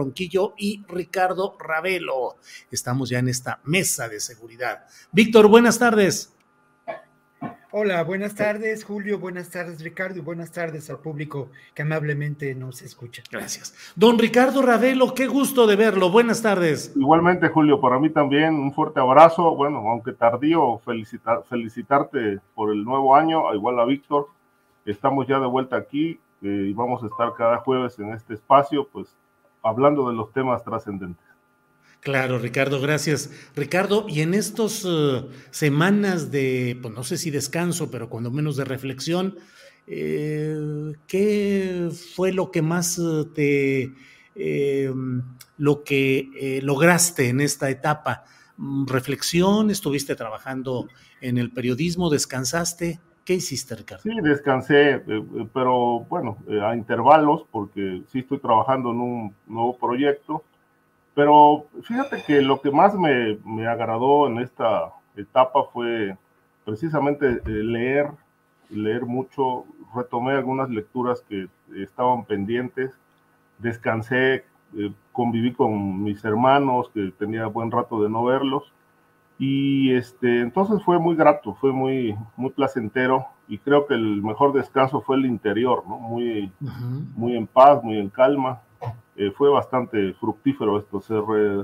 Ronquillo y Ricardo Ravelo. Estamos ya en esta mesa de seguridad. Víctor, buenas tardes. Hola, buenas tardes, Julio, buenas tardes, Ricardo, y buenas tardes al público que amablemente nos escucha. Gracias. Don Ricardo Ravelo, qué gusto de verlo. Buenas tardes. Igualmente, Julio, para mí también un fuerte abrazo. Bueno, aunque tardío, felicitar, felicitarte por el nuevo año, igual a Víctor. Estamos ya de vuelta aquí eh, y vamos a estar cada jueves en este espacio, pues hablando de los temas trascendentes. Claro, Ricardo, gracias. Ricardo, y en estas uh, semanas de, pues no sé si descanso, pero cuando menos de reflexión, eh, ¿qué fue lo que más uh, te, eh, lo que lograste en esta etapa? ¿Reflexión? ¿Estuviste trabajando en el periodismo? ¿Descansaste? ¿Qué hiciste, Ricardo? Sí, descansé, eh, eh, pero bueno, eh, a intervalos, porque sí estoy trabajando en un nuevo proyecto. Pero fíjate que lo que más me, me agradó en esta etapa fue precisamente leer, leer mucho. Retomé algunas lecturas que estaban pendientes, descansé, conviví con mis hermanos, que tenía buen rato de no verlos y este, entonces fue muy grato, fue muy, muy placentero y creo que el mejor descanso fue el interior, ¿no? Muy, muy en paz, muy en calma. Eh, fue bastante fructífero esto, se,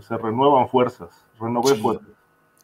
se renuevan fuerzas, renové fuerzas.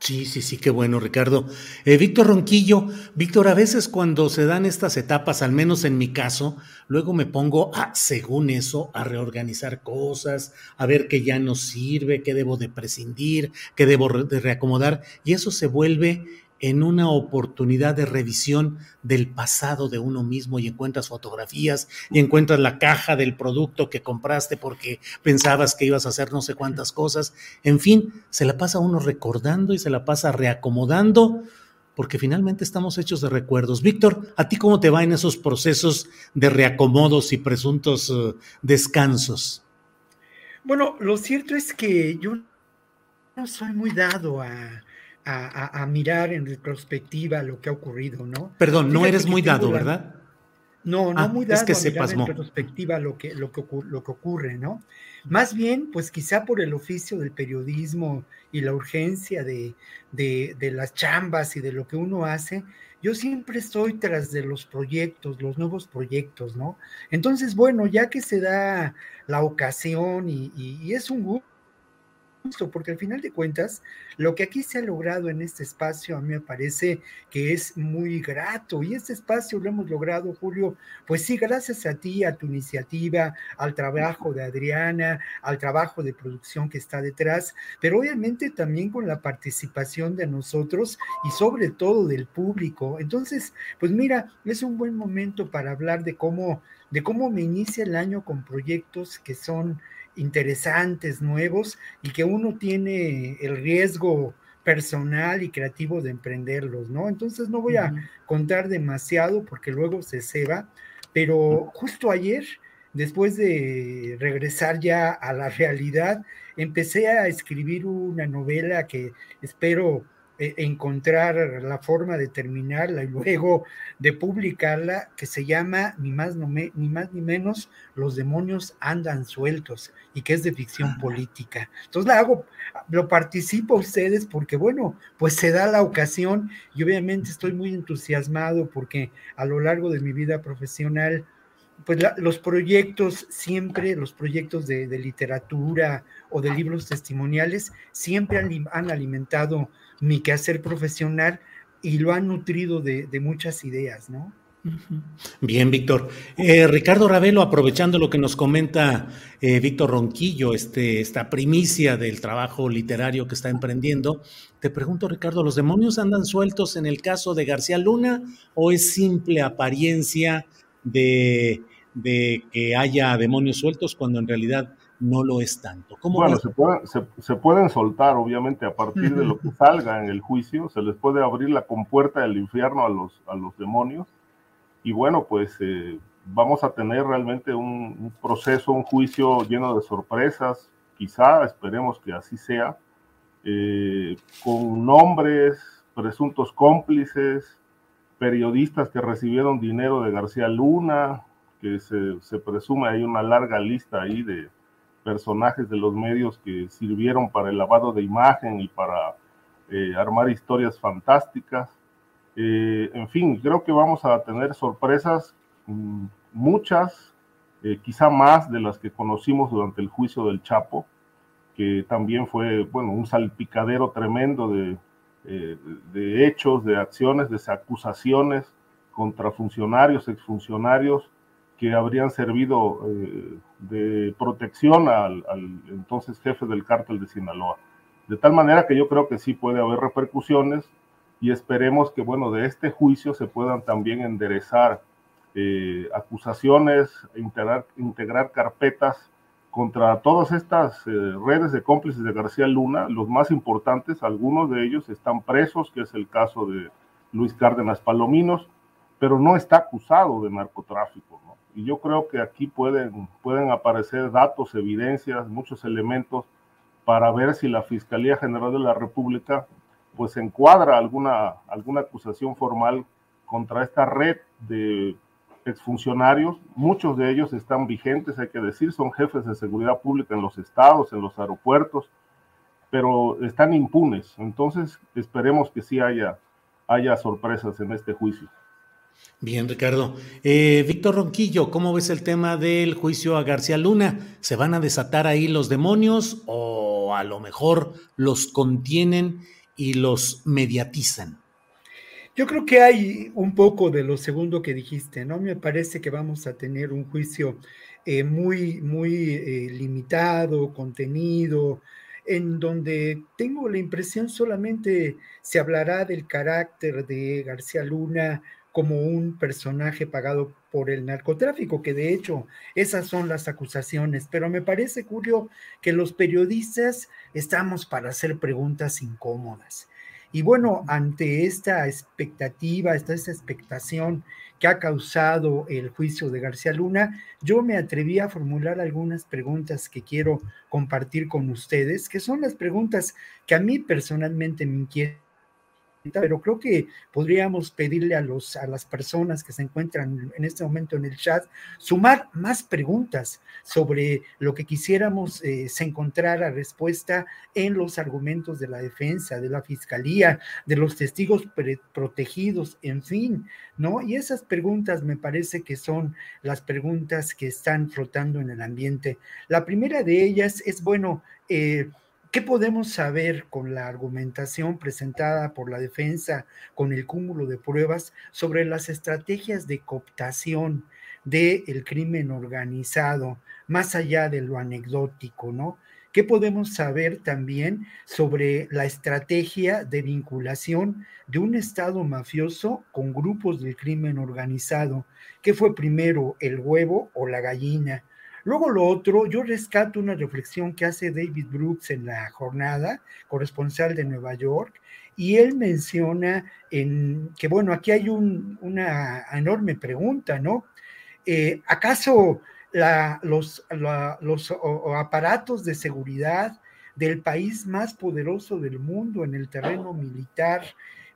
Sí, sí, sí, qué bueno, Ricardo. Eh, Víctor Ronquillo, Víctor, a veces cuando se dan estas etapas, al menos en mi caso, luego me pongo, a, según eso, a reorganizar cosas, a ver qué ya no sirve, qué debo de prescindir, qué debo de reacomodar, y eso se vuelve en una oportunidad de revisión del pasado de uno mismo y encuentras fotografías y encuentras la caja del producto que compraste porque pensabas que ibas a hacer no sé cuántas cosas. En fin, se la pasa uno recordando y se la pasa reacomodando porque finalmente estamos hechos de recuerdos. Víctor, ¿a ti cómo te va en esos procesos de reacomodos y presuntos uh, descansos? Bueno, lo cierto es que yo no soy muy dado a a, mirar en retrospectiva lo que ha ocurrido, ¿no? Perdón, no eres muy dado, ¿verdad? No, no ah, muy dado es que a se mirar en retrospectiva lo que, lo, que, lo que ocurre, ¿no? Más bien, pues quizá por el oficio del periodismo y la urgencia de, de, de, las chambas y de lo que uno hace, yo siempre estoy tras de los proyectos, los nuevos proyectos, ¿no? Entonces, bueno, ya que se da la ocasión y, y es un gusto porque al final de cuentas, lo que aquí se ha logrado en este espacio a mí me parece que es muy grato y este espacio lo hemos logrado, Julio, pues sí, gracias a ti, a tu iniciativa, al trabajo de Adriana, al trabajo de producción que está detrás, pero obviamente también con la participación de nosotros y sobre todo del público. Entonces, pues mira, es un buen momento para hablar de cómo de cómo me inicia el año con proyectos que son interesantes, nuevos, y que uno tiene el riesgo personal y creativo de emprenderlos, ¿no? Entonces no voy a contar demasiado porque luego se ceba, pero justo ayer, después de regresar ya a la realidad, empecé a escribir una novela que espero encontrar la forma de terminarla y luego de publicarla, que se llama ni más, ni más ni menos Los demonios andan sueltos y que es de ficción política. Entonces la hago, lo participo a ustedes porque, bueno, pues se da la ocasión y obviamente estoy muy entusiasmado porque a lo largo de mi vida profesional, pues los proyectos siempre, los proyectos de, literatura o de libros testimoniales, siempre han, alimentado mi quehacer profesional y lo han nutrido de, muchas ideas, ¿no? Bien, Víctor. Eh, Ricardo Ravelo, aprovechando lo que nos comenta eh, Víctor Ronquillo, este, esta primicia del trabajo literario que está emprendiendo, te pregunto, Ricardo, ¿los demonios andan sueltos en el caso de García Luna o es simple apariencia de de que haya demonios sueltos cuando en realidad no lo es tanto. bueno, se, pueden soltar, obviamente, a partir de lo que salga en el juicio, se les puede abrir la compuerta del infierno a los, a los demonios. Y bueno, pues eh, vamos a tener realmente un, proceso, un juicio lleno de sorpresas, quizá, esperemos que así sea, eh, con nombres, presuntos cómplices, periodistas que recibieron dinero de García Luna, que se, presume hay una larga lista ahí de personajes de los medios que sirvieron para el lavado de imagen y para eh, armar historias fantásticas. Eh, en fin, creo que vamos a tener sorpresas, mm, muchas, eh, quizá más de las que conocimos durante el juicio del Chapo, que también fue, bueno, un salpicadero tremendo de, de hechos, de acciones, de acusaciones contra funcionarios, exfuncionarios, que habrían servido eh, de protección al, entonces jefe del cártel de Sinaloa. De tal manera que yo creo que sí puede haber repercusiones y esperemos que, bueno, de este juicio se puedan también enderezar eh, acusaciones, integrar, integrar carpetas contra todas estas eh, redes de cómplices de García Luna, los más importantes, algunos de ellos están presos, que es el caso de Luis Cárdenas Palominos, pero no está acusado de narcotráfico. ¿no? Y yo creo que aquí pueden, pueden aparecer datos, evidencias, muchos elementos para ver si la Fiscalía General de la República pues encuadra alguna, alguna acusación formal contra esta red de exfuncionarios. Muchos de ellos están vigentes, hay que decir, son jefes de seguridad pública en los estados, en los aeropuertos, pero están impunes. Entonces, esperemos que sí haya, haya sorpresas en este juicio. Bien, Ricardo. Eh, Víctor Ronquillo, ¿cómo ves el tema del juicio a García Luna? ¿Se van a desatar ahí los demonios o a lo mejor los contienen y los mediatizan? Yo creo que hay un poco de lo segundo que dijiste, ¿no? Me parece que vamos a tener un juicio eh, muy, muy eh, limitado, contenido, en donde tengo la impresión solamente se hablará del carácter de García Luna como un personaje pagado por el narcotráfico, que de hecho esas son las acusaciones, pero me parece, Julio, que los periodistas estamos para hacer preguntas incómodas. Y bueno, ante esta expectativa, esta, esta expectación que ha causado el juicio de García Luna, yo me atreví a formular algunas preguntas que quiero compartir con ustedes, que son las preguntas que a mí personalmente me inquietan pero creo que podríamos pedirle a, los, a las personas que se encuentran en este momento en el chat sumar más preguntas sobre lo que quisiéramos eh, se encontrara respuesta en los argumentos de la defensa, de la fiscalía, de los testigos protegidos, en fin, ¿no? Y esas preguntas me parece que son las preguntas que están flotando en el ambiente. La primera de ellas es, bueno, eh, ¿Qué podemos saber con la argumentación presentada por la defensa, con el cúmulo de pruebas sobre las estrategias de cooptación del crimen organizado, más allá de lo anecdótico, ¿no? ¿Qué podemos saber también sobre la estrategia de vinculación de un Estado mafioso con grupos del crimen organizado? ¿Qué fue primero, el huevo o la gallina? Luego lo otro, yo rescato una reflexión que hace David Brooks en la jornada, corresponsal de Nueva York, y él menciona en, que, bueno, aquí hay una enorme pregunta, ¿no? Eh, ¿Acaso los, los aparatos de seguridad del país más poderoso del mundo en el terreno militar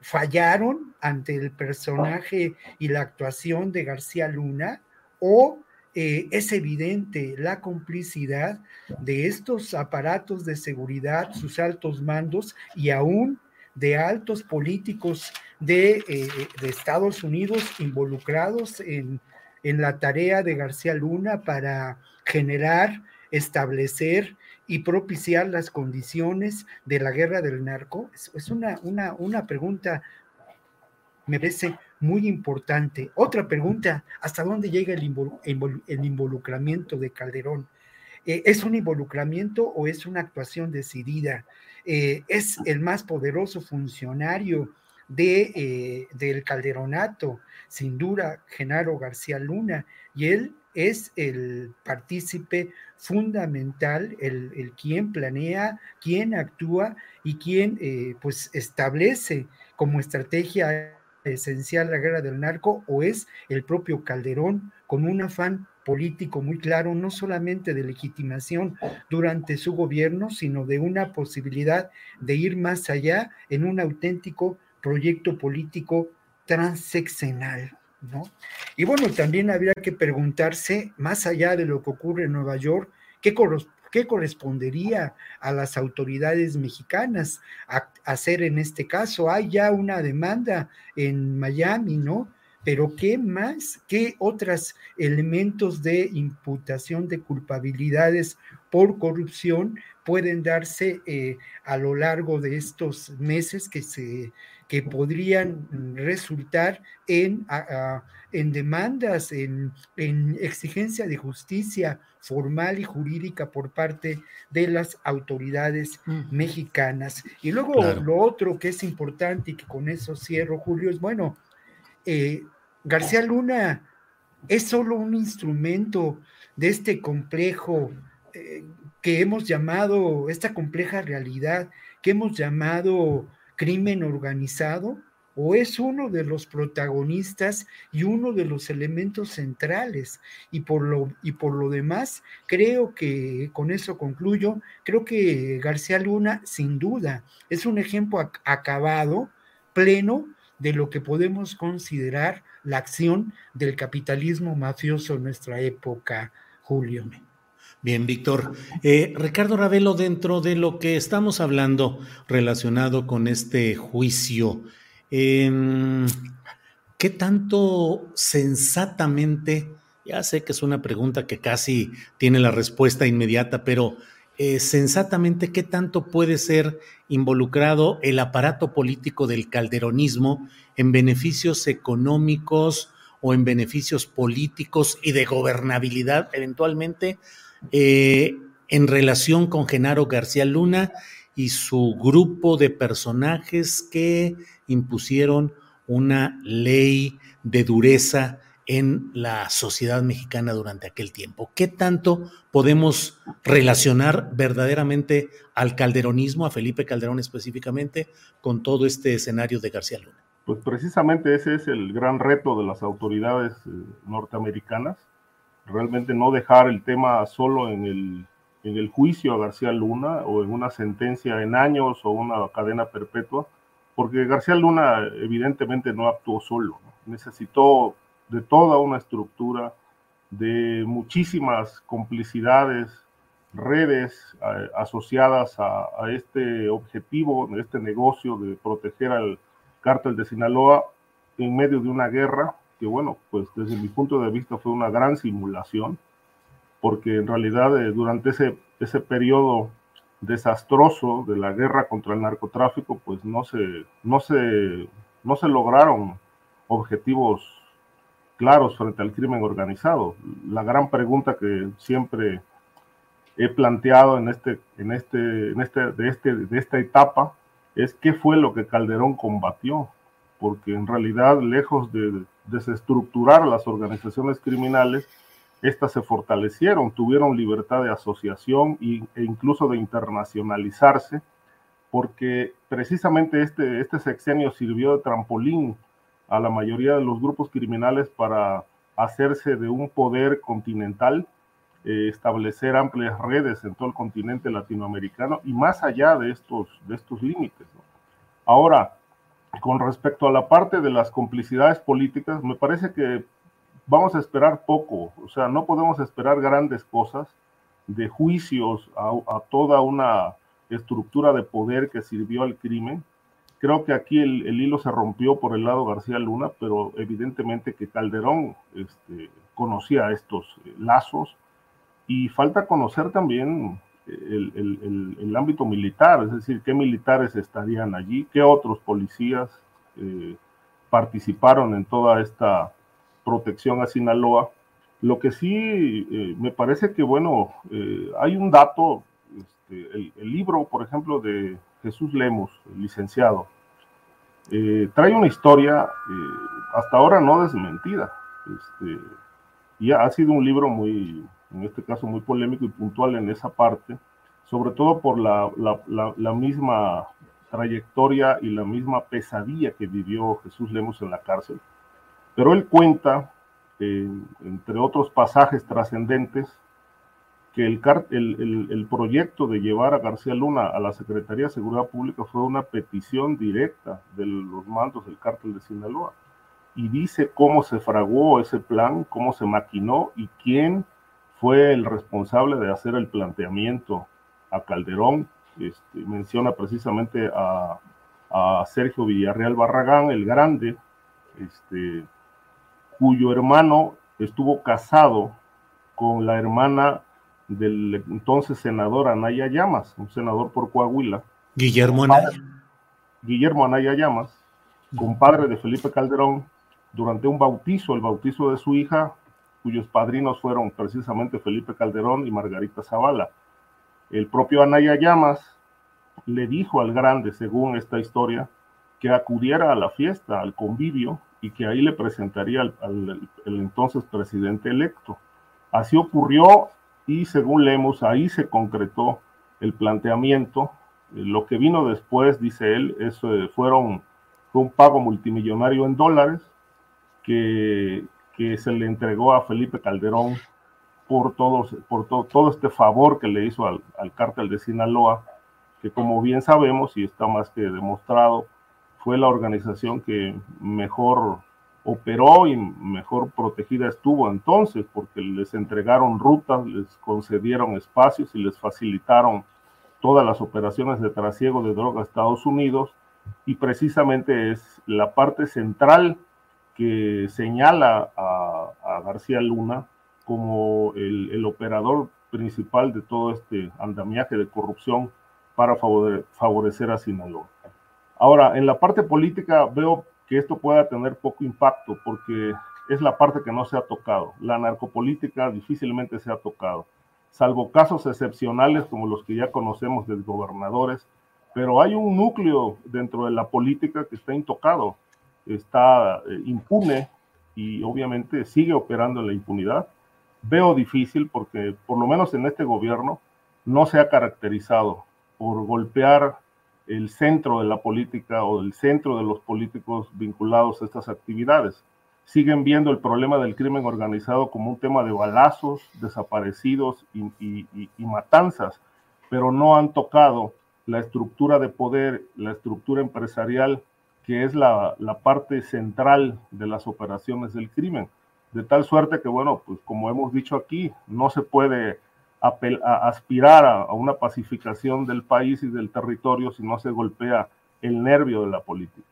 fallaron ante el personaje y la actuación de García Luna o eh, es evidente la complicidad de estos aparatos de seguridad, sus altos mandos y aún de altos políticos de, eh, de Estados Unidos involucrados en, en la tarea de García Luna para generar, establecer y propiciar las condiciones de la guerra del narco? Es, una, una, una pregunta, me parece muy importante. Otra pregunta, ¿hasta dónde llega el, involucramiento de Calderón? Eh, ¿Es un involucramiento o es una actuación decidida? Eh, ¿Es el más poderoso funcionario de, eh, del Calderonato? Sin duda, Genaro García Luna, y él es el partícipe fundamental, el, el quien planea, quien actúa y quien pues establece como estrategia esencial la guerra del narco o es el propio Calderón con un afán político muy claro, no solamente de legitimación durante su gobierno, sino de una posibilidad de ir más allá en un auténtico proyecto político transeccional. Y bueno, también habría que preguntarse, más allá de lo que ocurre en Nueva York, ¿qué, correspondería a las autoridades mexicanas hacer en este caso? Hay ya una demanda en Miami, ¿no? Pero ¿qué más? ¿Qué otros elementos de imputación de culpabilidades por corrupción pueden darse eh, a lo largo de estos meses que se que podrían resultar en, en demandas, en, en, exigencia de justicia formal y jurídica por parte de las autoridades mexicanas. Y luego lo otro que es importante y que con eso cierro, Julio, es bueno, eh, García Luna es solo un instrumento de este complejo eh, que hemos llamado, esta compleja realidad que hemos llamado crimen organizado o es uno de los protagonistas y uno de los elementos centrales. Y por lo, y por lo demás, creo que, con eso concluyo, creo que García Luna, sin duda, es un ejemplo acabado, pleno, de lo que podemos considerar la acción del capitalismo mafioso en nuestra época, Julio. Bien, Víctor. Eh, Ricardo Ravelo, dentro de lo que estamos hablando relacionado con este juicio, em, ¿qué tanto sensatamente, ya sé que es una pregunta que casi tiene la respuesta inmediata, pero eh, sensatamente, ¿qué tanto puede ser involucrado el aparato político del calderonismo en beneficios económicos o en beneficios políticos y de gobernabilidad eventualmente? Eh, en relación con Genaro García Luna y su grupo de personajes que impusieron una ley de dureza en la sociedad mexicana durante aquel tiempo. ¿Qué tanto podemos relacionar verdaderamente al calderonismo, a Felipe Calderón específicamente, con todo este escenario de García Luna? Pues precisamente ese es el gran reto de las autoridades eh, norteamericanas, realmente no dejar el tema solo en el, en el juicio a García Luna o en una sentencia en años o una cadena perpetua, porque García Luna evidentemente no actuó solo, necesitó de toda una estructura, de muchísimas complicidades, redes asociadas a, a, este objetivo, este negocio de proteger al cártel de Sinaloa en medio de una guerra que bueno, pues desde mi punto de vista fue una gran simulación, porque en realidad eh, durante ese, ese periodo desastroso de la guerra contra el narcotráfico, pues no se, no se, no se lograron objetivos claros frente al crimen organizado. La gran pregunta que siempre he planteado en este, en este, en este, de, este, de esta etapa es qué fue lo que Calderón combatió, porque en realidad, lejos de desestructurar las organizaciones criminales, estas se fortalecieron, tuvieron libertad de asociación e incluso de internacionalizarse, porque precisamente este, este sexenio sirvió de trampolín a la mayoría de los grupos criminales para hacerse de un poder continental eh, establecer amplias redes en todo el continente latinoamericano y más allá de estos, de estos límites. Ahora, con respecto a la parte de las complicidades políticas, me parece que vamos a esperar poco, o sea, no podemos esperar grandes cosas de juicios a, toda una estructura de poder que sirvió al crimen. Creo que aquí el, hilo se rompió por el lado García Luna, pero evidentemente que Calderón este, conocía estos eh, lazos y falta conocer también el, ámbito militar, es decir, qué militares estarían allí, qué otros policías eh, participaron en toda esta protección a Sinaloa. Lo que sí eh, me parece que, bueno, eh, hay un dato, este, el, libro, por ejemplo, de Jesús Lemos, licenciado, trae una historia hasta ahora no desmentida. Este, y ha sido un libro muy, en este caso muy polémico y puntual en esa parte, sobre todo por la, la, misma trayectoria y la misma pesadilla que vivió Jesús Lemos en la cárcel. Pero él cuenta, entre otros pasajes trascendentes, que el, el, el, proyecto de llevar a García Luna a la Secretaría de Seguridad Pública fue una petición directa de los mandos del cártel de Sinaloa. Y dice cómo se fraguó ese plan, cómo se maquinó y quién fue el responsable de hacer el planteamiento a Calderón. Este, menciona precisamente a, Sergio Villarreal Barragán, el grande, este, cuyo hermano estuvo casado con la hermana del entonces senador Anaya Llamas, un senador por Coahuila. Guillermo Anaya. Guillermo Anaya Llamas, compadre de Felipe Calderón, durante un bautizo, el bautizo de su hija, cuyos padrinos fueron precisamente Felipe Calderón y Margarita Zavala. El propio Anaya Llamas le dijo al grande, según esta historia, que acudiera a la fiesta, al convivio, y que ahí le presentaría al, entonces presidente electo. Así ocurrió y según leemos, ahí se concretó el planteamiento. Lo que vino después, dice él, eh, fueron, fue un pago multimillonario en dólares que, que se le entregó a Felipe Calderón por, todos, por todo este favor que le hizo al, al cártel de Sinaloa, que como bien sabemos y está más que demostrado, fue la organización que mejor operó y mejor protegida estuvo entonces, porque les entregaron rutas, les concedieron espacios y les facilitaron todas las operaciones de trasiego de droga a Estados Unidos, y precisamente es la parte central que señala a, García Luna como el, operador principal de todo este andamiaje de corrupción para favorecer a Sinaloa. Ahora, en la parte política veo que esto pueda tener poco impacto porque es la parte que no se ha tocado. La narcopolítica difícilmente se ha tocado, salvo casos excepcionales como los que ya conocemos de gobernadores, pero hay un núcleo dentro de la política que está intocado está eh, impune y obviamente sigue operando en la impunidad. Veo difícil porque por lo menos en este gobierno no se ha caracterizado por golpear el centro de la política o el centro de los políticos vinculados a estas actividades. Siguen viendo el problema del crimen organizado como un tema de balazos, desaparecidos y matanzas, pero no han tocado la estructura de poder, la estructura empresarial que es la, parte central de las operaciones del crimen. De tal suerte que, bueno, pues como hemos dicho aquí, no se puede aspirar a, una pacificación del país y del territorio si no se golpea el nervio de la política.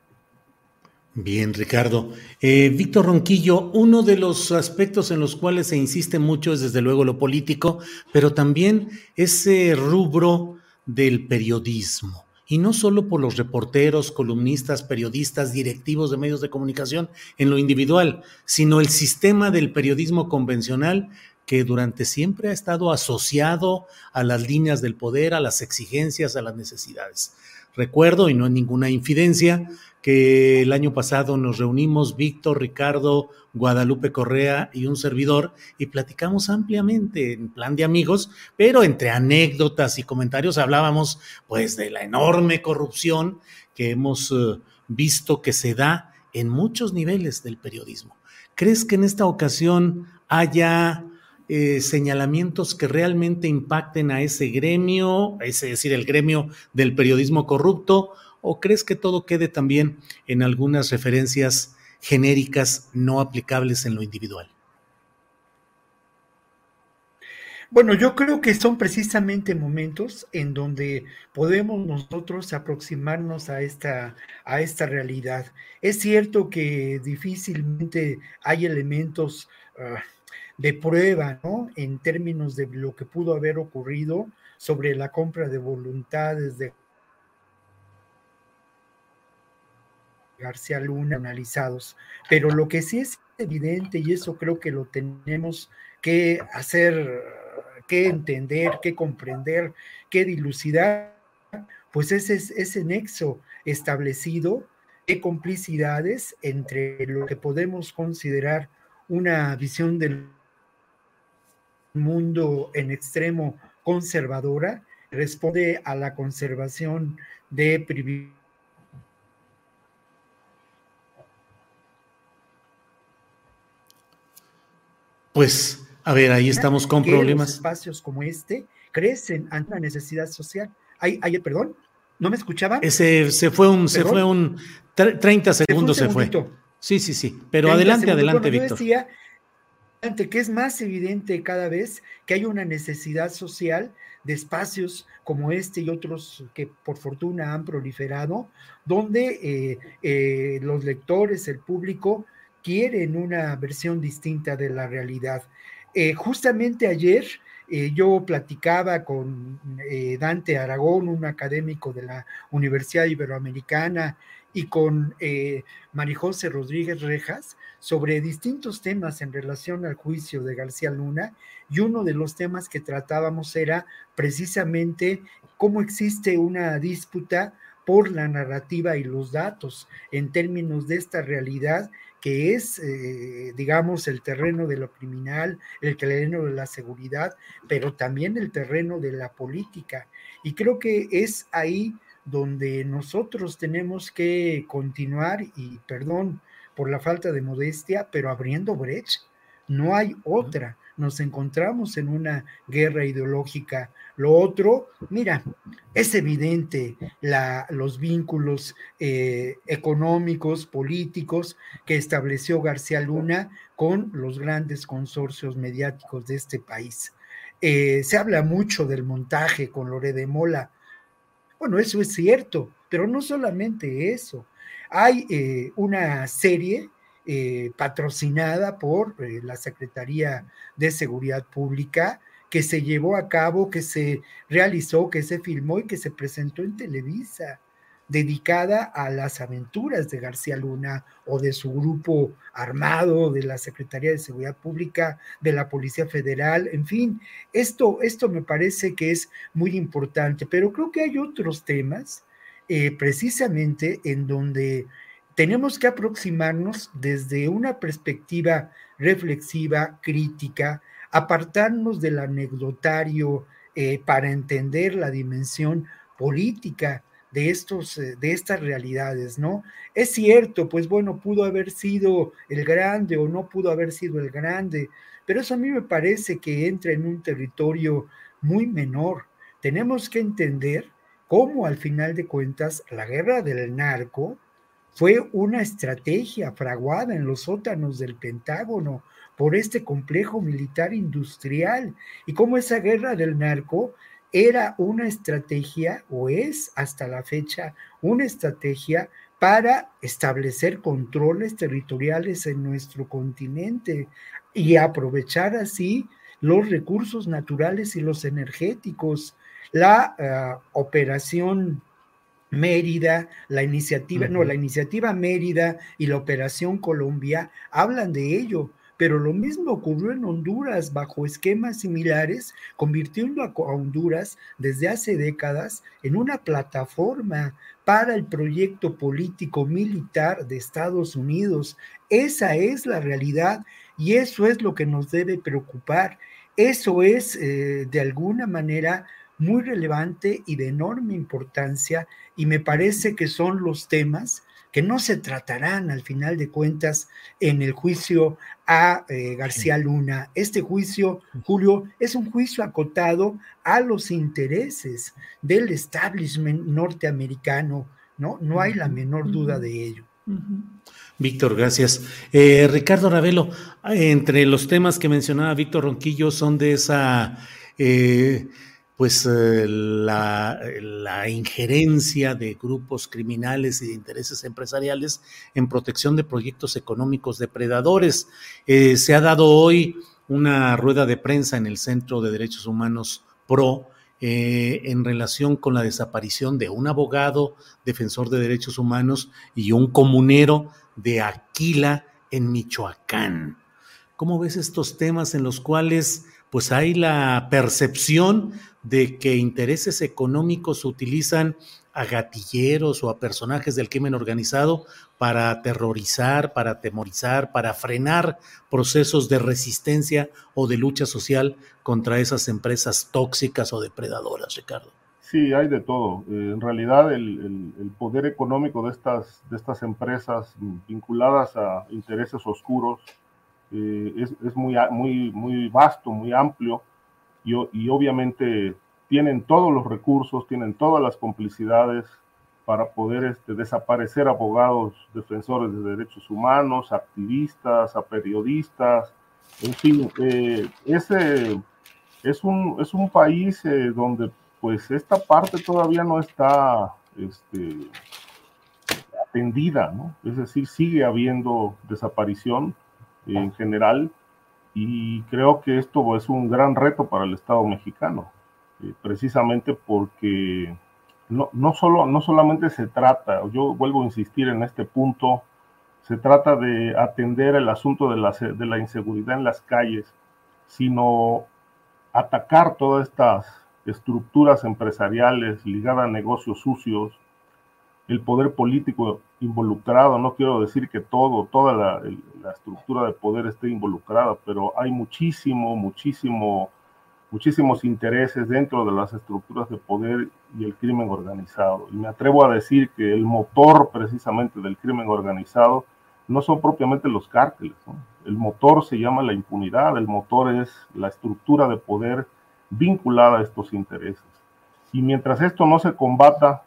Bien, Ricardo. Eh, Víctor Ronquillo, uno de los aspectos en los cuales se insiste mucho es desde luego lo político, pero también ese rubro del periodismo y no solo por los reporteros, columnistas, periodistas, directivos de medios de comunicación en lo individual, sino el sistema del periodismo convencional que durante siempre ha estado asociado a las líneas del poder, a las exigencias, a las necesidades. Recuerdo, y no es ninguna infidencia, que el año pasado nos reunimos Víctor, Ricardo, Guadalupe Correa y un servidor y platicamos ampliamente en plan de amigos, pero entre anécdotas y comentarios hablábamos pues de la enorme corrupción que hemos eh, visto que se da en muchos niveles del periodismo. ¿Crees que en esta ocasión haya eh, señalamientos que realmente impacten a ese gremio, es decir, el gremio del periodismo corrupto, o crees que todo quede también en algunas referencias genéricas no aplicables en lo individual? Bueno, yo creo que son precisamente momentos en donde podemos nosotros aproximarnos a esta, a esta realidad. Es cierto que difícilmente hay elementos ah, de prueba, ¿no? En términos de lo que pudo haber ocurrido sobre la compra de voluntades de García Luna analizados. Pero lo que sí es evidente, y eso creo que lo tenemos que hacer que entender, que comprender, que dilucidar, pues ese es ese nexo establecido de complicidades entre lo que podemos considerar una visión del mundo en extremo conservadora, responde a la conservación de privilegios Pues a ver, ahí estamos con problemas. espacios como este crecen ante una necesidad social. Hay, hay, perdón, ¿no me escuchaban? Ese se fue un, se fue un 30 segundos se fue. Sí, sí, sí. Pero adelante, adelante, Víctor. Decía que es más evidente cada vez que hay una necesidad social de espacios como este y otros que por fortuna han proliferado, donde eh, eh, los lectores, el público, quieren una versión distinta de la realidad. Eh, justamente ayer eh, yo platicaba con eh, Dante Aragón, un académico de la Universidad Iberoamericana, y con Marijose Rodríguez Rejas sobre distintos temas en relación al juicio de García Luna, y uno de los temas que tratábamos era precisamente cómo existe una disputa por la narrativa y los datos en términos de esta realidad que es, eh, digamos, el terreno de lo criminal, el terreno de la seguridad, pero también el terreno de la política. Y creo que es ahí donde nosotros tenemos que continuar, y perdón por la falta de modestia, pero abriendo brecha. No hay otra nos encontramos en una guerra ideológica. Lo otro, mira, es evidente los vínculos eh, económicos, políticos que estableció García Luna con los grandes consorcios mediáticos de este país. Eh, se habla mucho del montaje con Lore de Mola. Bueno, eso es cierto, pero no solamente eso. Hay eh, una serie eh, patrocinada por eh, la Secretaría de Seguridad Pública, que se llevó a cabo, que se realizó, que se filmó y que se presentó en Televisa, dedicada a las aventuras de García Luna o de su grupo armado, de la Secretaría de Seguridad Pública, de la Policía Federal, en fin, esto, esto me parece que es muy importante, pero creo que hay otros temas eh, precisamente en donde tenemos que aproximarnos desde una perspectiva reflexiva, crítica, apartarnos del anecdotario eh, para entender la dimensión política de, estos, eh, de estas realidades, ¿no? Es cierto, pues bueno, pudo haber sido el grande o no pudo haber sido el grande, pero eso a mí me parece que entra en un territorio muy menor. Tenemos que entender cómo al final de cuentas la guerra del narco, fue una estrategia fraguada en los sótanos del Pentágono por este complejo militar industrial y cómo esa guerra del narco era una estrategia o es hasta la fecha una estrategia para establecer controles territoriales en nuestro continente y aprovechar así los recursos naturales y los energéticos. La uh, operación Mérida, la iniciativa, no, la iniciativa Mérida y la Operación Colombia hablan de ello, pero lo mismo ocurrió en Honduras bajo esquemas similares, convirtiendo a Honduras desde hace décadas en una plataforma para el proyecto político militar de Estados Unidos. Esa es la realidad y eso es lo que nos debe preocupar. Eso es, eh, de alguna manera, muy relevante y de enorme importancia y me parece que son los temas que no se tratarán al final de cuentas en el juicio a eh, García Luna. Este juicio, Julio, es un juicio acotado a los intereses del establishment norteamericano, ¿no? No hay la menor duda de ello. Víctor, gracias. Eh, Ricardo Ravelo, entre los temas que mencionaba Víctor Ronquillo son de esa eh, pues eh, la, injerencia de grupos criminales y de intereses empresariales en protección de proyectos económicos depredadores. Eh, se ha dado hoy una rueda de prensa en el Centro de Derechos Humanos PRO eh, en relación con la desaparición de un abogado defensor de derechos humanos y un comunero de Aquila en Michoacán. ¿Cómo ves estos temas en los cuales pues hay la percepción de que intereses económicos utilizan a gatilleros o a personajes del crimen organizado para aterrorizar, para atemorizar, para frenar procesos de resistencia o de lucha social contra esas empresas tóxicas o depredadoras, Ricardo. Sí, hay de todo. Eh, en realidad el, poder económico de estas, de estas empresas vinculadas a intereses oscuros eh, es, es, muy, muy, muy vasto, muy amplio y, obviamente tienen todos los recursos, tienen todas las complicidades para poder este, desaparecer abogados defensores de derechos humanos, activistas, periodistas, en fin, eh, ese es un, es un país eh, donde pues esta parte todavía no está este, atendida, ¿no? Es decir, sigue habiendo desaparición en general y creo que esto es un gran reto para el Estado mexicano, eh, precisamente porque no, no, solo, no solamente se trata, yo vuelvo a insistir en este punto, se trata de atender el asunto de la, de la inseguridad en las calles, sino atacar todas estas estructuras empresariales ligadas a negocios sucios, el poder político involucrado, no quiero decir que todo, toda la, estructura de poder esté involucrada, pero hay muchísimo, muchísimo, muchísimos intereses dentro de las estructuras de poder y el crimen organizado. Y me atrevo a decir que el motor precisamente del crimen organizado no son propiamente los cárteles, el motor se llama la impunidad, el motor es la estructura de poder vinculada a estos intereses. Y mientras esto no se combata,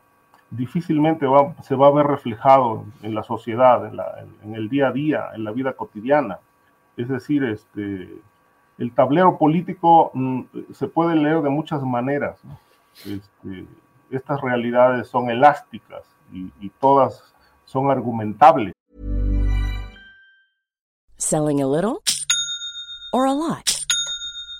difícilmente se va a ver reflejado en la sociedad, en, el día a día, en la vida cotidiana. Es decir, este, el tablero político mm, se puede leer de muchas maneras. Este, estas realidades son elásticas y, todas son argumentables. Selling a little or lot?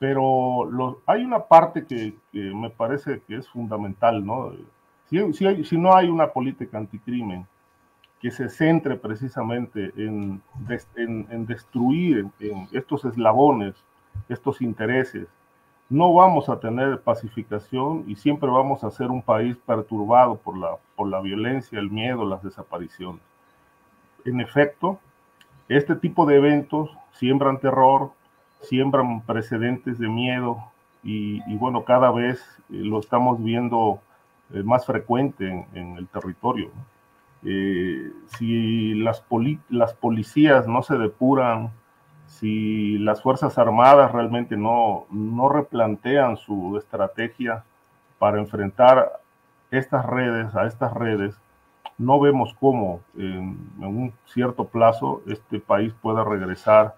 Pero hay una parte que, me parece que es fundamental, ¿no? Si, no hay una política anticrimen que se centre precisamente en, destruir estos eslabones, estos intereses, no vamos a tener pacificación y siempre vamos a ser un país perturbado por la violencia, el miedo, las desapariciones. En efecto, este tipo de eventos siembran terror, siembran precedentes de miedo y, bueno, cada vez eh, lo estamos viendo eh, más frecuente en, el territorio. Eh, si las, las policías no se depuran, si las Fuerzas Armadas realmente no, no replantean su estrategia para enfrentar estas redes, a estas redes, no vemos cómo en, un cierto plazo este país pueda regresar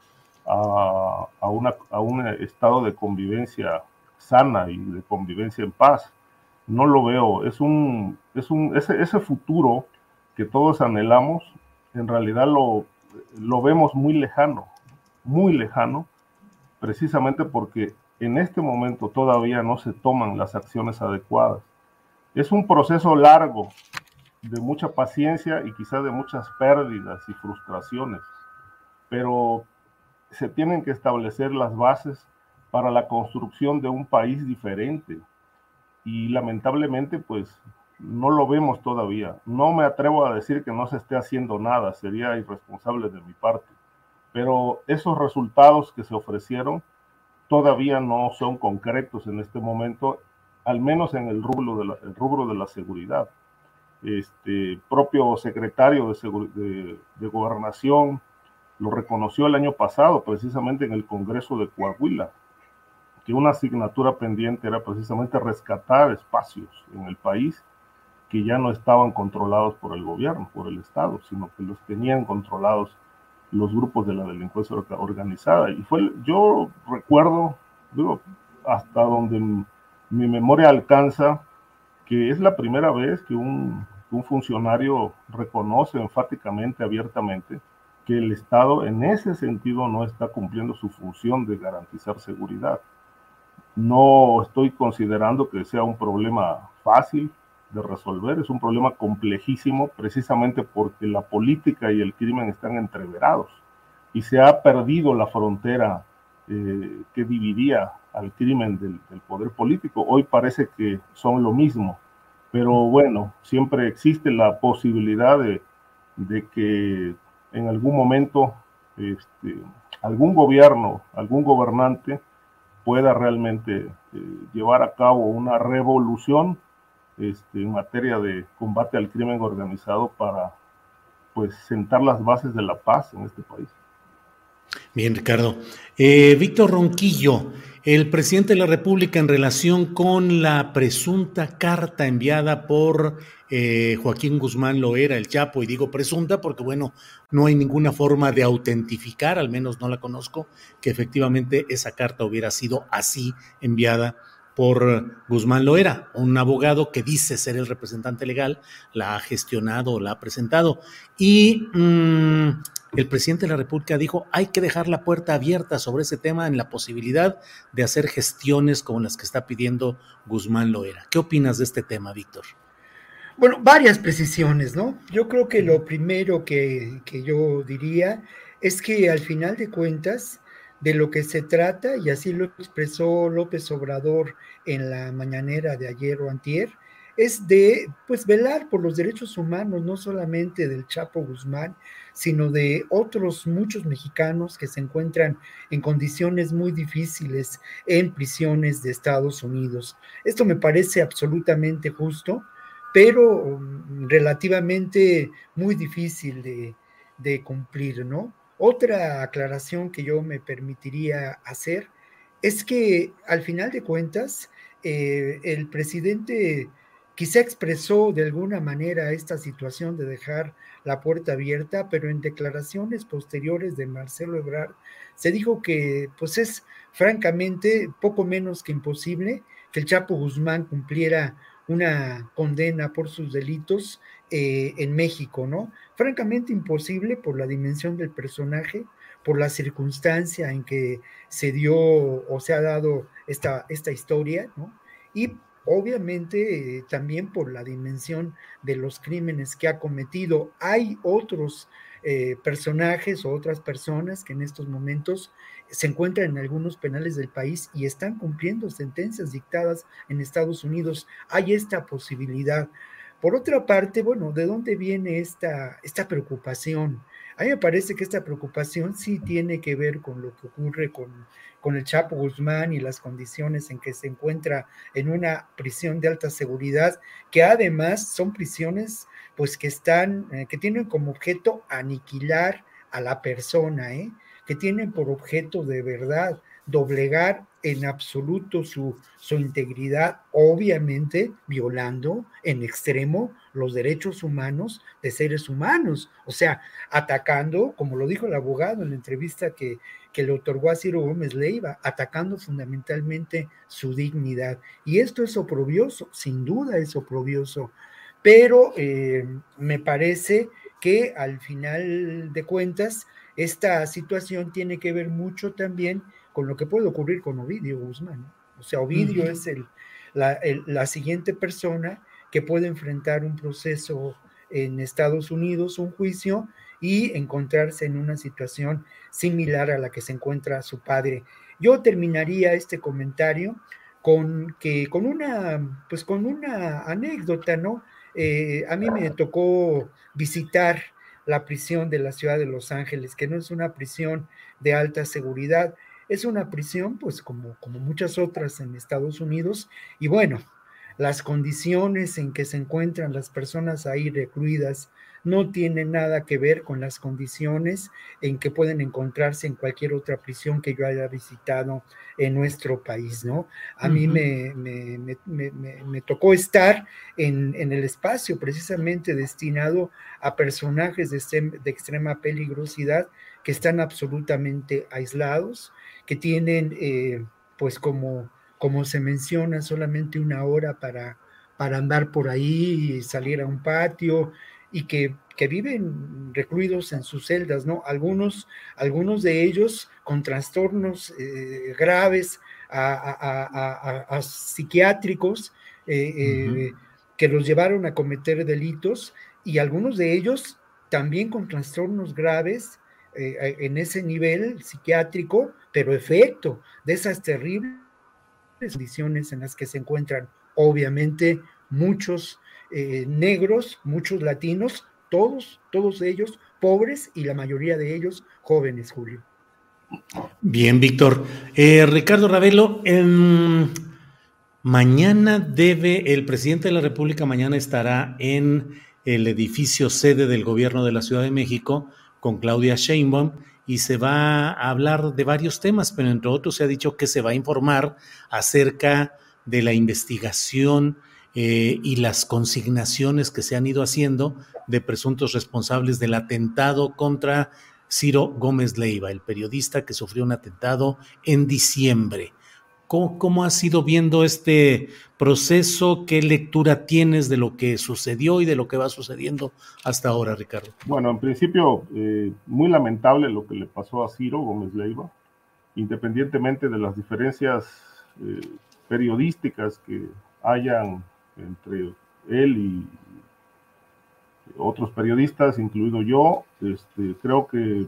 a, a, una, a, un estado de convivencia sana y de convivencia en paz. No lo veo. Es un, es un, ese, ese futuro que todos anhelamos, en realidad lo, lo vemos muy lejano, muy lejano, precisamente porque en este momento todavía no se toman las acciones adecuadas. Es un proceso largo, de mucha paciencia y quizá de muchas pérdidas y frustraciones, pero se tienen que establecer las bases para la construcción de un país diferente. Y lamentablemente pues no lo vemos todavía. No me atrevo a decir que no se esté haciendo nada, sería irresponsable de mi parte, pero esos resultados que se ofrecieron todavía no son concretos en este momento, al menos en el rubro de la, rubro de la seguridad. Este propio secretario de, de, Gobernación lo reconoció el año pasado, precisamente en el Congreso de Coahuila, que una asignatura pendiente era precisamente rescatar espacios en el país que ya no estaban controlados por el gobierno, por el Estado, sino que los tenían controlados los grupos de la delincuencia organizada. Y fue, yo recuerdo, digo, hasta donde mi memoria alcanza, que es la primera vez que un un funcionario reconoce enfáticamente, abiertamente, que el Estado en ese sentido no está cumpliendo su función de garantizar seguridad. No estoy considerando que sea un problema fácil de resolver, es un problema complejísimo precisamente porque la política y el crimen están entreverados y se ha perdido la frontera eh, que dividía al crimen del, del poder político. Hoy parece que son lo mismo pero bueno, siempre existe la posibilidad de, que en algún momento este, algún gobierno, algún gobernante pueda realmente eh, llevar a cabo una revolución este, en materia de combate al crimen organizado para pues sentar las bases de la paz en este país. Bien, Ricardo. Eh, Víctor Ronquillo, el presidente de la República en relación con la presunta carta enviada por eh, Joaquín Guzmán Loera, el Chapo, y digo presunta porque, bueno, no hay ninguna forma de autentificar, al menos no la conozco, que efectivamente esa carta hubiera sido así enviada por Guzmán Loera, un abogado que dice ser el representante legal, la ha gestionado, la ha presentado. Y mm, el presidente de la República dijo, hay que dejar la puerta abierta sobre ese tema en la posibilidad de hacer gestiones como las que está pidiendo Guzmán Loera. ¿Qué opinas de este tema, Víctor? Bueno, varias precisiones, ¿no? Yo creo que lo primero que, que yo diría es que al final de cuentas, de lo que se trata, y así lo expresó López Obrador en la mañanera de ayer o antier, es de pues velar por los derechos humanos, no solamente del Chapo Guzmán, sino de otros muchos mexicanos que se encuentran en condiciones muy difíciles en prisiones de Estados Unidos. Esto me parece absolutamente justo, pero mm, relativamente muy difícil de, cumplir, ¿no? Otra aclaración que yo me permitiría hacer es que al final de cuentas, eh, el presidente quizá expresó de alguna manera esta situación de dejar la puerta abierta, pero en declaraciones posteriores de Marcelo Ebrard se dijo que pues es francamente poco menos que imposible que el Chapo Guzmán cumpliera una condena por sus delitos eh, en México, ¿no? Francamente imposible por la dimensión del personaje, por la circunstancia en que se dio o se ha dado esta, esta historia, ¿no? Y obviamente eh, también por la dimensión de los crímenes que ha cometido. Hay otros eh, personajes o otras personas que en estos momentos se encuentran en algunos penales del país y están cumpliendo sentencias dictadas en Estados Unidos. Hay esta posibilidad. Por otra parte, bueno, ¿de dónde viene esta, esta preocupación? A mí me parece que esta preocupación sí tiene que ver con lo que ocurre con, con el Chapo Guzmán y las condiciones en que se encuentra en una prisión de alta seguridad, que además son prisiones pues que están, eh, que tienen como objeto aniquilar a la persona, ¿eh? que tienen por objeto de verdad doblegar en absoluto su, su integridad, obviamente violando en extremo los derechos humanos de seres humanos, o sea, atacando, como lo dijo el abogado en la entrevista que, que le otorgó a Ciro Gómez Leiva, atacando fundamentalmente su dignidad. Y esto es oprobioso, sin duda es oprobioso, pero eh, me parece que al final de cuentas, esta situación tiene que ver mucho también con lo que puede ocurrir con Ovidio Guzmán. O sea, Ovidio es el, la, siguiente persona que puede enfrentar un proceso en Estados Unidos, un juicio, y encontrarse en una situación similar a la que se encuentra su padre. Yo terminaría este comentario con que con una pues con una anécdota, ¿no? Eh, a mí me tocó visitar la prisión de la ciudad de Los Ángeles, que no es una prisión de alta seguridad, es una prisión, pues como, como muchas otras en Estados Unidos, y bueno, las condiciones en que se encuentran las personas ahí recluidas no tienen nada que ver con las condiciones en que pueden encontrarse en cualquier otra prisión que yo haya visitado en nuestro país, ¿no? A mí me, me, tocó estar en, el espacio precisamente destinado a personajes de, de extrema peligrosidad que están absolutamente aislados, que tienen, eh, pues como, como se menciona, solamente una hora para, para andar por ahí y salir a un patio y que, que, viven recluidos en sus celdas, ¿no? Algunos, algunos de ellos con trastornos eh, graves a, psiquiátricos eh, que los llevaron a cometer delitos y algunos de ellos también con trastornos graves eh, en ese nivel psiquiátrico, pero efecto de esas terribles condiciones en las que se encuentran, obviamente, muchos eh, negros, muchos latinos, todos, todos ellos pobres y la mayoría de ellos jóvenes, Julio. Bien, Víctor. Eh, Ricardo Ravelo, mañana debe, el presidente de la República mañana estará en el edificio sede del gobierno de la Ciudad de México con Claudia Sheinbaum y se va a hablar de varios temas, pero entre otros se ha dicho que se va a informar acerca de la investigación eh, y las consignaciones que se han ido haciendo de presuntos responsables del atentado contra Ciro Gómez Leiva, el periodista que sufrió un atentado en diciembre. ¿Cómo, has ido viendo este proceso? ¿Qué lectura tienes de lo que sucedió y de lo que va sucediendo hasta ahora, Ricardo? Bueno, en principio, eh, muy lamentable lo que le pasó a Ciro Gómez Leiva, independientemente de las diferencias eh, periodísticas que hayan entre él y otros periodistas, incluido yo, este, creo que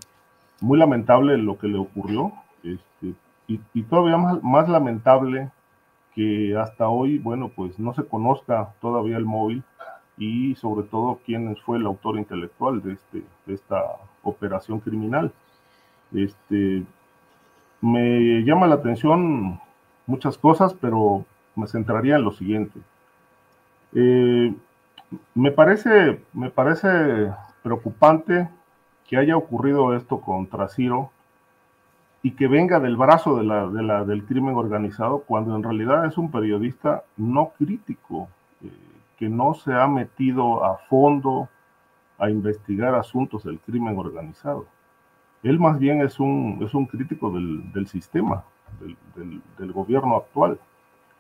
muy lamentable lo que le ocurrió. Y, todavía más, lamentable que hasta hoy, bueno, pues no se conozca todavía el móvil y sobre todo quién fue el autor intelectual de, este, de esta operación criminal. Este, me llama la atención muchas cosas, pero me centraría en lo siguiente. Eh, me, parece, me parece preocupante que haya ocurrido esto contra Ciro y que venga del brazo de la, de la, del crimen organizado, cuando en realidad es un periodista no crítico, eh, que no se ha metido a fondo a investigar asuntos del crimen organizado. Él más bien es un, es un crítico del, del sistema, del, del, gobierno actual.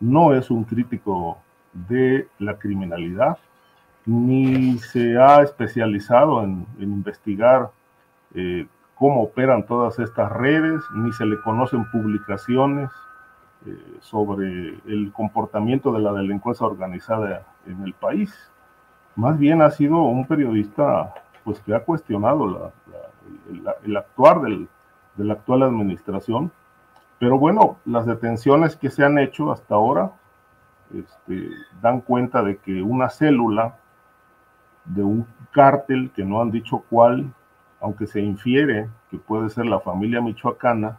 No es un crítico de la criminalidad, ni se ha especializado en, en investigar eh, cómo operan todas estas redes, ni se le conocen publicaciones eh, sobre el comportamiento de la delincuencia organizada en el país. Más bien ha sido un periodista pues, que ha cuestionado el, actuar de la actual administración. Pero bueno, las detenciones que se han hecho hasta ahora este, dan cuenta de que una célula de un cártel que no han dicho cuál, aunque se infiere que puede ser la familia michoacana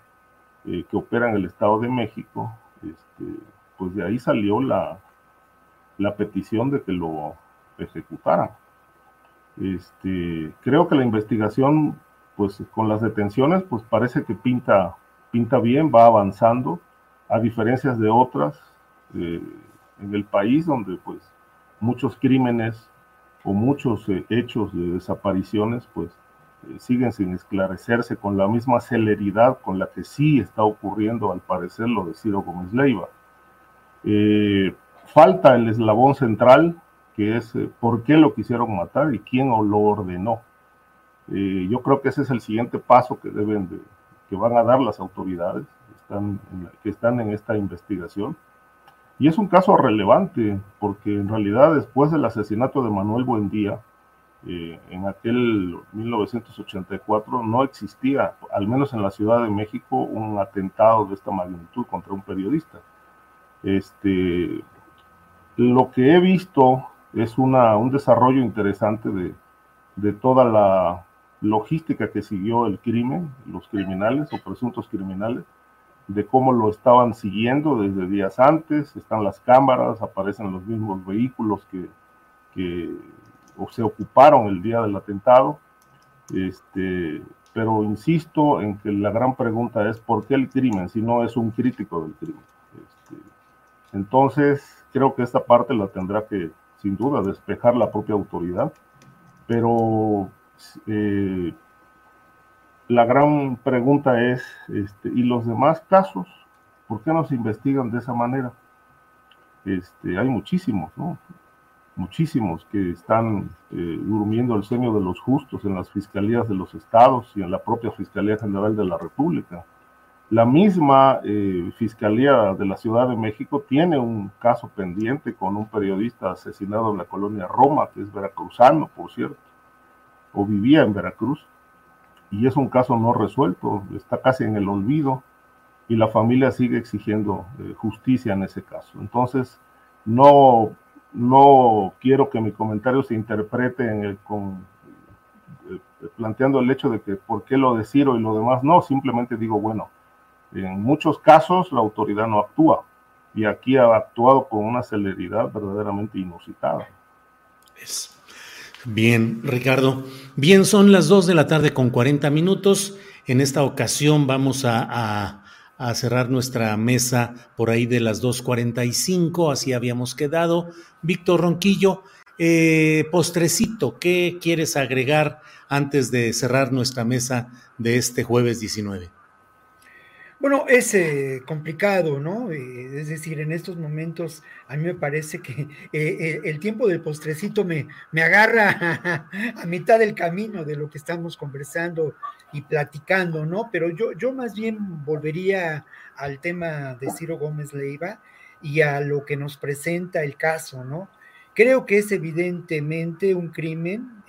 eh, que opera en el Estado de México, este, pues de ahí salió la, petición de que lo ejecutaran. Este, creo que la investigación, pues con las detenciones, pues parece que pinta, pinta bien, va avanzando, a diferencias de otras eh, en el país donde pues muchos crímenes o muchos eh, hechos de desapariciones pues siguen sin esclarecerse con la misma celeridad con la que sí está ocurriendo al parecer lo de Ciro Gómez Leiva. falta el eslabón central que es eh, por qué lo quisieron matar y quién lo ordenó. Eh, yo creo que ese es el siguiente paso que deben de, que van a dar las autoridades que están en esta investigación. Y es un caso relevante porque en realidad después del asesinato de Manuel Buendía, eh, en aquel 1984 no existía, al menos en la Ciudad de México, un atentado de esta magnitud contra un periodista. Este, lo que he visto es una, un desarrollo interesante de, de toda la logística que siguió el crimen, los criminales o presuntos criminales, de cómo lo estaban siguiendo desde días antes, están las cámaras, aparecen los mismos vehículos que, que se ocuparon el día del atentado. Este, pero insisto en que la gran pregunta es por qué el crimen si no es un crítico del crimen. Este, entonces, creo que esta parte la tendrá que, sin duda, despejar la propia autoridad, pero eh, la gran pregunta es, este, ¿y los demás casos? ¿Por qué no se investigan de esa manera? Este, hay muchísimos, ¿no? Muchísimos que están eh, durmiendo el sueño de los justos en las fiscalías de los estados y en la propia Fiscalía General de la República. La misma eh, Fiscalía de la Ciudad de México tiene un caso pendiente con un periodista asesinado en la colonia Roma, que es veracruzano, por cierto, o vivía en Veracruz, y es un caso no resuelto, está casi en el olvido, y la familia sigue exigiendo eh, justicia en ese caso. Entonces, no, no quiero que mi comentario se interprete en el, con, eh, planteando el hecho de que por qué lo de Ciro y lo demás, no, simplemente digo, bueno, en muchos casos la autoridad no actúa y aquí ha actuado con una celeridad verdaderamente inusitada. Es. Bien, Ricardo. Bien, son las 2 de la tarde con 40 minutos. En esta ocasión vamos a, cerrar nuestra mesa por ahí de las 2.45, así habíamos quedado. Víctor Ronquillo, eh, postrecito, ¿qué quieres agregar antes de cerrar nuestra mesa de este jueves 19? Bueno, es eh, complicado, ¿no? Eh, es decir, en estos momentos a mí me parece que eh, el tiempo del postrecito me, me agarra a, mitad del camino de lo que estamos conversando y platicando, ¿no? Pero yo, yo más bien volvería al tema de Ciro Gómez Leiva y a lo que nos presenta el caso, ¿no? Creo que es evidentemente un crimen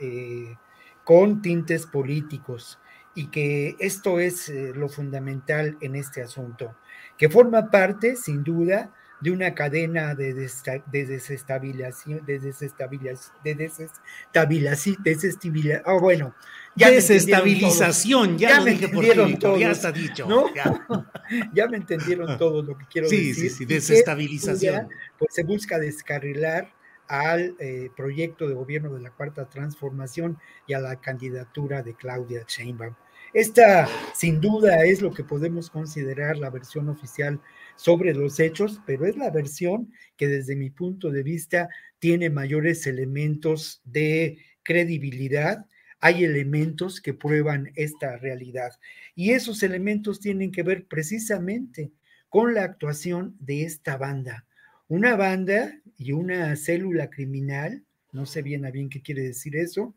con tintes políticos y que esto es eh, lo fundamental en este asunto, que forma parte, sin duda, de una cadena de, desestabilización, de desestabilización, de desestabilización, desestabilización, oh, bueno, ya desestabilización, ya, lo dije por ti, ya está dicho. ¿no? Ya. me entendieron todo lo que quiero decir. Sí, sí, desestabilización. pues se busca descarrilar al eh, proyecto de gobierno de la Cuarta Transformación y a la candidatura de Claudia Sheinbaum. Esta, sin duda, es lo que podemos considerar la versión oficial sobre los hechos, pero es la versión que desde mi punto de vista tiene mayores elementos de credibilidad. Hay elementos que prueban esta realidad y esos elementos tienen que ver precisamente con la actuación de esta banda. Una banda y una célula criminal, no sé bien a bien qué quiere decir eso,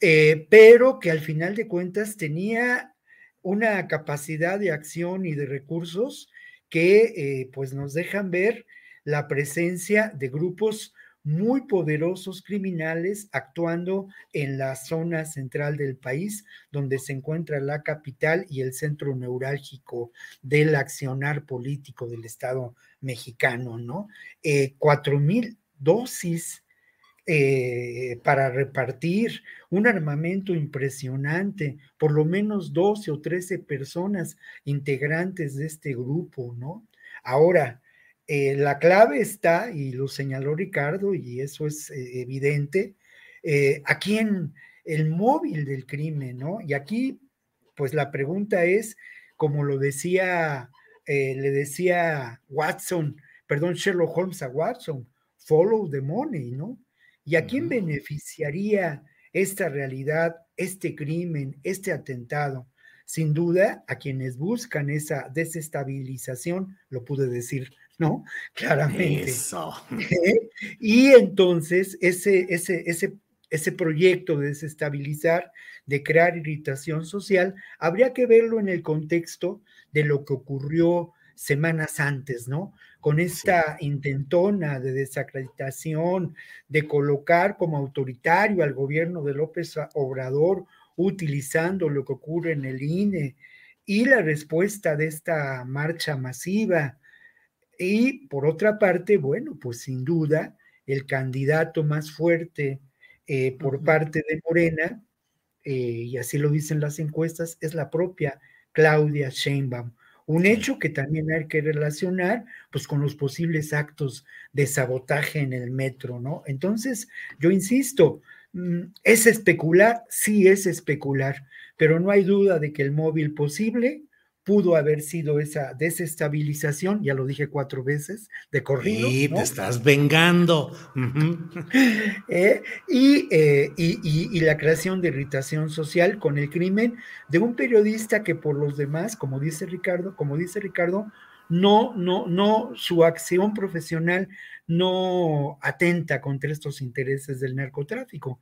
eh, pero que al final de cuentas tenía una capacidad de acción y de recursos que eh, pues nos dejan ver la presencia de grupos muy poderosos criminales actuando en la zona central del país, donde se encuentra la capital y el centro neurálgico del accionar político del Estado mexicano, ¿no? Eh, cuatro mil dosis eh, para repartir un armamento impresionante, por lo menos 12 o 13 personas integrantes de este grupo, ¿no? Ahora, eh, la clave está, y lo señaló Ricardo, y eso es eh, evidente, aquí en el móvil del crimen, ¿no? Y aquí, pues la pregunta es, como lo decía, le decía Watson, perdón, Sherlock Holmes a Watson, follow the money, ¿no? ¿Y a quién beneficiaría esta realidad, este crimen, este atentado? Sin duda, a quienes buscan esa desestabilización, lo pude decir, ¿no? Claramente. Eso. ¿Eh? Y entonces, ese, ese, ese, ese proyecto de desestabilizar, de crear irritación social, habría que verlo en el contexto de lo que ocurrió semanas antes, ¿no? Con esta intentona de desacreditación, de colocar como autoritario al gobierno de López Obrador, utilizando lo que ocurre en el INE, y la respuesta de esta marcha masiva. Y por otra parte, bueno, pues sin duda, el candidato más fuerte eh, por parte de Morena, eh, y así lo dicen las encuestas, es la propia Claudia Sheinbaum. Un hecho que también hay que relacionar pues con los posibles actos de sabotaje en el metro, ¿no? Entonces, yo insisto, mm, es especular, sí es especular, pero no hay duda de que el móvil posible pudo haber sido esa desestabilización, ya lo dije cuatro veces, de corrido. Sí, te estás vengando. Eh, eh, y, la creación de irritación social con el crimen de un periodista que por los demás, como dice Ricardo, como dice Ricardo, no, no, no, su acción profesional no atenta contra estos intereses del narcotráfico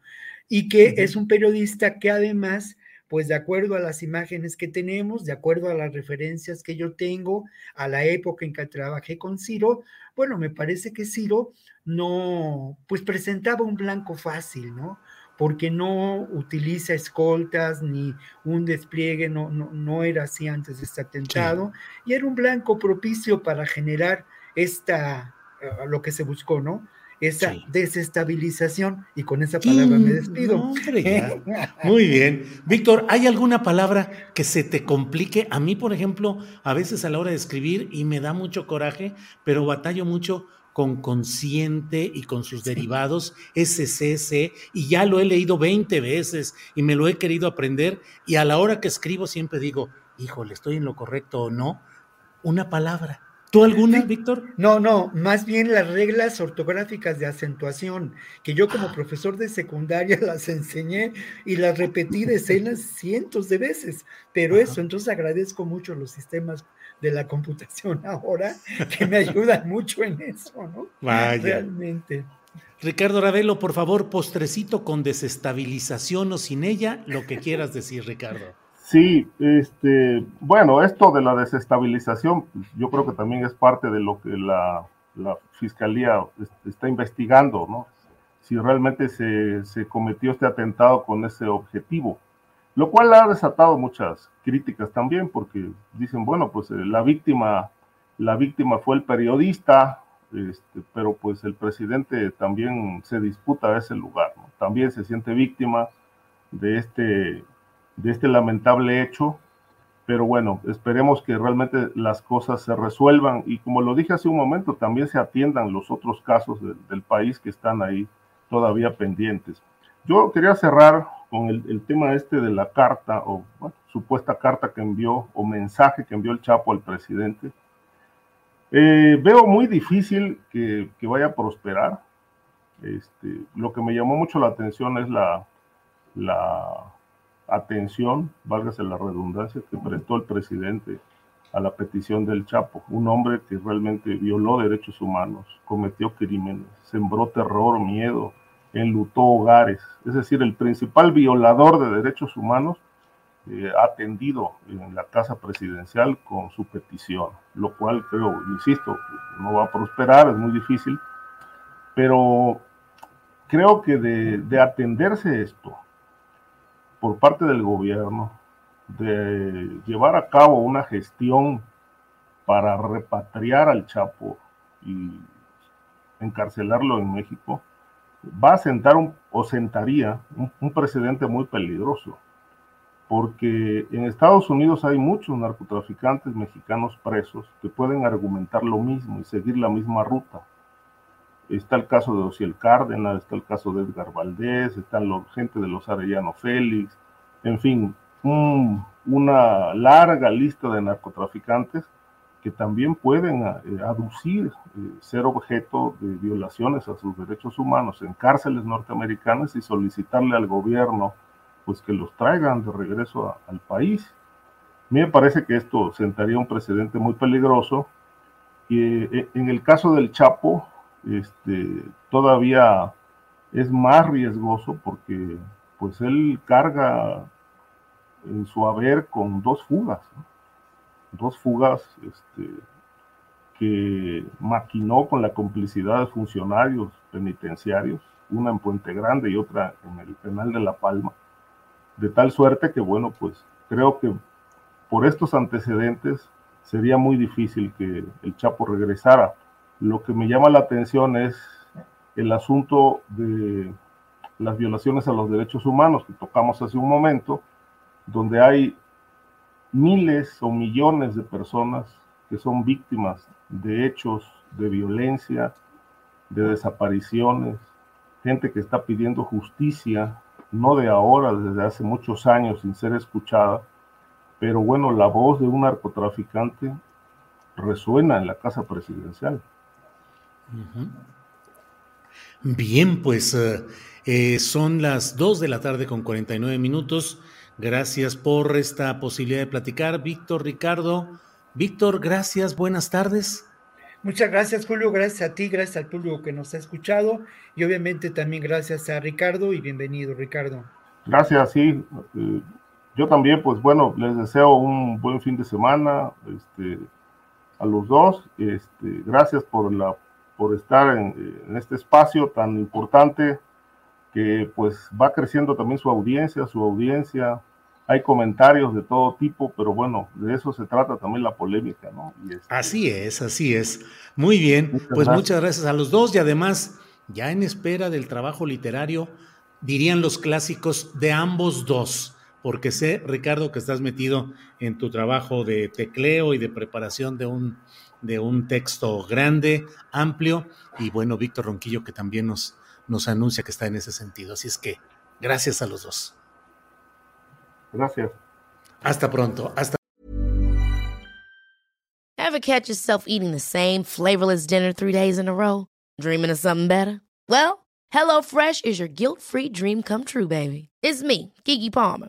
y que es un periodista que además pues de acuerdo a las imágenes que tenemos, de acuerdo a las referencias que yo tengo, a la época en que trabajé con Ciro, bueno, me parece que Ciro no, pues presentaba un blanco fácil, ¿no? Porque no utiliza escoltas ni un despliegue, no, no, no era así antes de este atentado, y era un blanco propicio para generar esta, eh, lo que se buscó, ¿no? Esa desestabilización y con esa palabra me despido. Muy bien. Víctor, ¿hay alguna palabra que se te complique? A mí, por ejemplo, a veces a la hora de escribir y me da mucho coraje, pero batallo mucho con consciente y con sus derivados, SCC, y ya lo he leído 20 veces y me lo he querido aprender y a la hora que escribo siempre digo, híjole, ¿estoy en lo correcto o no? Una palabra ¿Tú alguna, Víctor? No, no, más bien las reglas ortográficas de acentuación, que yo como profesor de secundaria las enseñé y las repetí decenas, cientos de veces, pero eso, entonces agradezco mucho los sistemas de la computación ahora, que me ayudan mucho en eso, ¿no? Vaya. Realmente. Ricardo Ravelo, por favor, postrecito con desestabilización o sin ella, lo que quieras decir, Ricardo. Sí, este, bueno, esto de la desestabilización, pues, yo creo que también es parte de lo que la, fiscalía está investigando, ¿no? Si realmente se, cometió este atentado con ese objetivo, lo cual ha desatado muchas críticas también, porque dicen, bueno, pues eh, la víctima, la víctima fue el periodista, este, pero pues el presidente también se disputa ese lugar, ¿no? También se siente víctima de este de este lamentable hecho, pero bueno, esperemos que realmente las cosas se resuelvan y como lo dije hace un momento, también se atiendan los otros casos del país que están ahí todavía pendientes. Yo quería cerrar con el, tema este de la carta o supuesta carta que envió o mensaje que envió el Chapo al presidente. Eh, veo muy difícil que, que vaya a prosperar. Este, lo que me llamó mucho la atención es la, la atención, válgase la redundancia, que prestó el presidente a la petición del Chapo, un hombre que realmente violó derechos humanos, cometió crímenes, sembró terror, miedo, enlutó hogares, es decir, el principal violador de derechos humanos eh, atendido en la casa presidencial con su petición, lo cual creo, insisto, no va a prosperar, es muy difícil, pero creo que de, de atenderse esto, por parte del gobierno de llevar a cabo una gestión para repatriar al Chapo y encarcelarlo en México, va a sentar o sentaría un, precedente muy peligroso, porque en Estados Unidos hay muchos narcotraficantes mexicanos presos que pueden argumentar lo mismo y seguir la misma ruta. Está el caso de Ociel Cárdenas, está el caso de Edgar Valdés, está la gente de los Arellano Félix, en fin, una larga lista de narcotraficantes que también pueden eh, aducir eh, ser objeto de violaciones a sus derechos humanos en cárceles norteamericanas y solicitarle al gobierno pues que los traigan de regreso al país. Me parece que esto sentaría un precedente muy peligroso y eh, en el caso del Chapo este, todavía es más riesgoso porque pues él carga en su haber con dos fugas. dos fugas este, que maquinó con la complicidad de funcionarios penitenciarios, una en Puente Grande y otra en el penal de La Palma, de tal suerte que, bueno, pues creo que por estos antecedentes sería muy difícil que el Chapo regresara. Lo que me llama la atención es el asunto de las violaciones a los derechos humanos que tocamos hace un momento, donde hay miles o millones de personas que son víctimas de hechos de violencia, de desapariciones, gente que está pidiendo justicia, no de ahora, desde hace muchos años sin ser escuchada, pero bueno, la voz de un narcotraficante resuena en la casa presidencial. Bien, pues eh, eh, son las 2 de la tarde con 49 minutos. Gracias por esta posibilidad de platicar, Víctor Ricardo. Víctor, gracias, buenas tardes. Muchas gracias, Julio. Gracias a ti, gracias al público que nos ha escuchado y obviamente también gracias a Ricardo y bienvenido, Ricardo. Gracias, sí. Eh, yo también, pues bueno, les deseo un buen fin de semana este, a los dos. Este, gracias por, la, por estar en, en este espacio tan importante que pues va creciendo también su audiencia, su audiencia, hay comentarios de todo tipo, pero bueno, de eso se trata también la polémica, ¿no? Este así es, así es. Muy bien, pues muchas gracias a los dos y además, ya en espera del trabajo literario, dirían los clásicos de ambos dos, porque sé, Ricardo, que estás metido en tu trabajo de tecleo y de preparación de un, de un texto grande, amplio, y bueno, Víctor Ronquillo, que también nos nos anuncia que está en ese sentido. Así es que gracias a los dos. Gracias. Hasta pronto. Hasta Ever catch yourself eating the same flavorless dinner three days in a row? Dreaming of something better? Well, HelloFresh is your guilt-free dream come true, baby. It's me, Kiki Palmer.